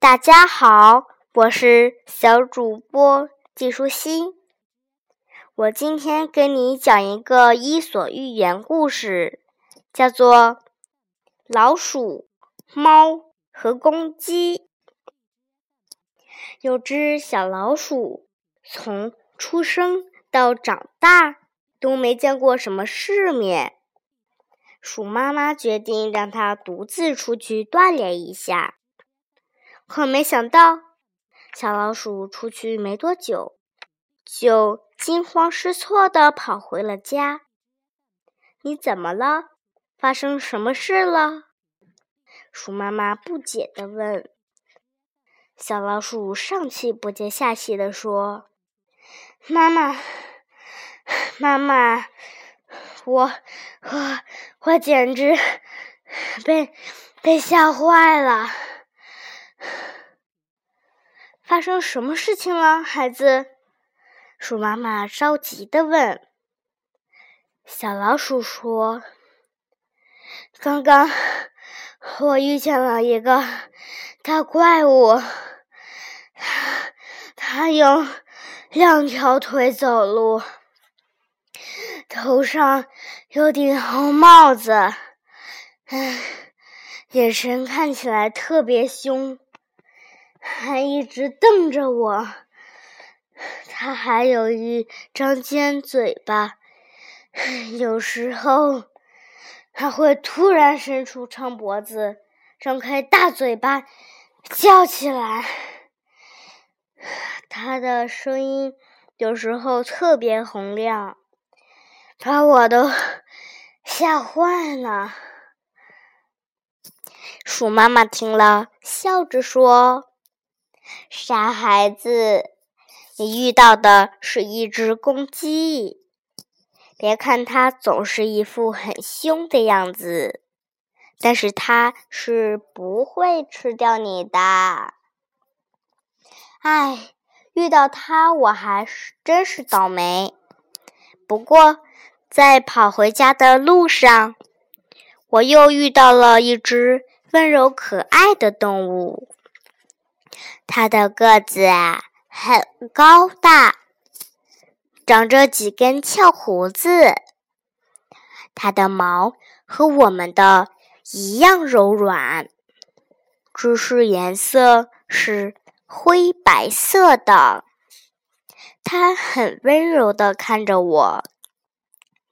大家好，我是小主播季舒心。我今天给你讲一个伊索寓言故事，叫做《老鼠、猫和公鸡》。有只小老鼠，从出生到长大都没见过什么世面。鼠妈妈决定让它独自出去锻炼一下。可没想到，小老鼠出去没多久，就惊慌失措地跑回了家。你怎么了？发生什么事了？鼠妈妈不解地问。小老鼠上气不接下气地说：“妈妈，妈妈，我我我简直被被吓坏了。”发生什么事情了，孩子？鼠妈妈着急的问。小老鼠说：“刚刚我遇见了一个大怪物，它它用两条腿走路，头上有顶红帽子，嗯，眼神看起来特别凶。”还一直瞪着我，它还有一张尖嘴巴，有时候还会突然伸出长脖子，张开大嘴巴叫起来。它的声音有时候特别洪亮，把我都吓坏了。鼠妈妈听了，笑着说。傻孩子，你遇到的是一只公鸡。别看它总是一副很凶的样子，但是它是不会吃掉你的。唉，遇到它我还是真是倒霉。不过，在跑回家的路上，我又遇到了一只温柔可爱的动物。它的个子很高大，长着几根翘胡子。它的毛和我们的一样柔软，只是颜色是灰白色的。它很温柔的看着我，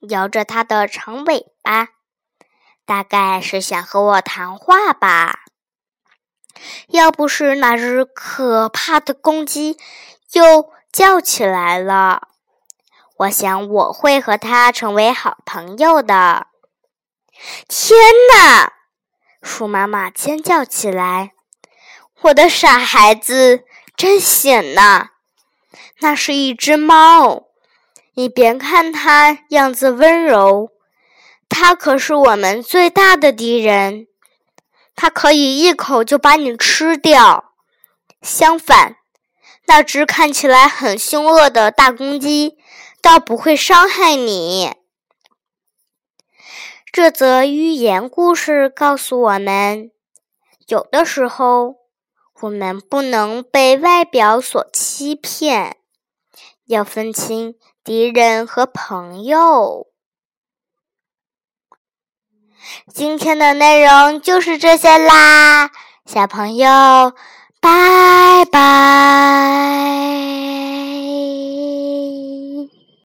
摇着它的长尾巴，大概是想和我谈话吧。要不是那只可怕的公鸡又叫起来了，我想我会和它成为好朋友的。天哪！鼠妈妈尖叫起来：“我的傻孩子，真险呐！那是一只猫，你别看它样子温柔，它可是我们最大的敌人。”它可以一口就把你吃掉。相反，那只看起来很凶恶的大公鸡，倒不会伤害你。这则寓言故事告诉我们，有的时候我们不能被外表所欺骗，要分清敌人和朋友。今天的内容就是这些啦小朋友拜拜。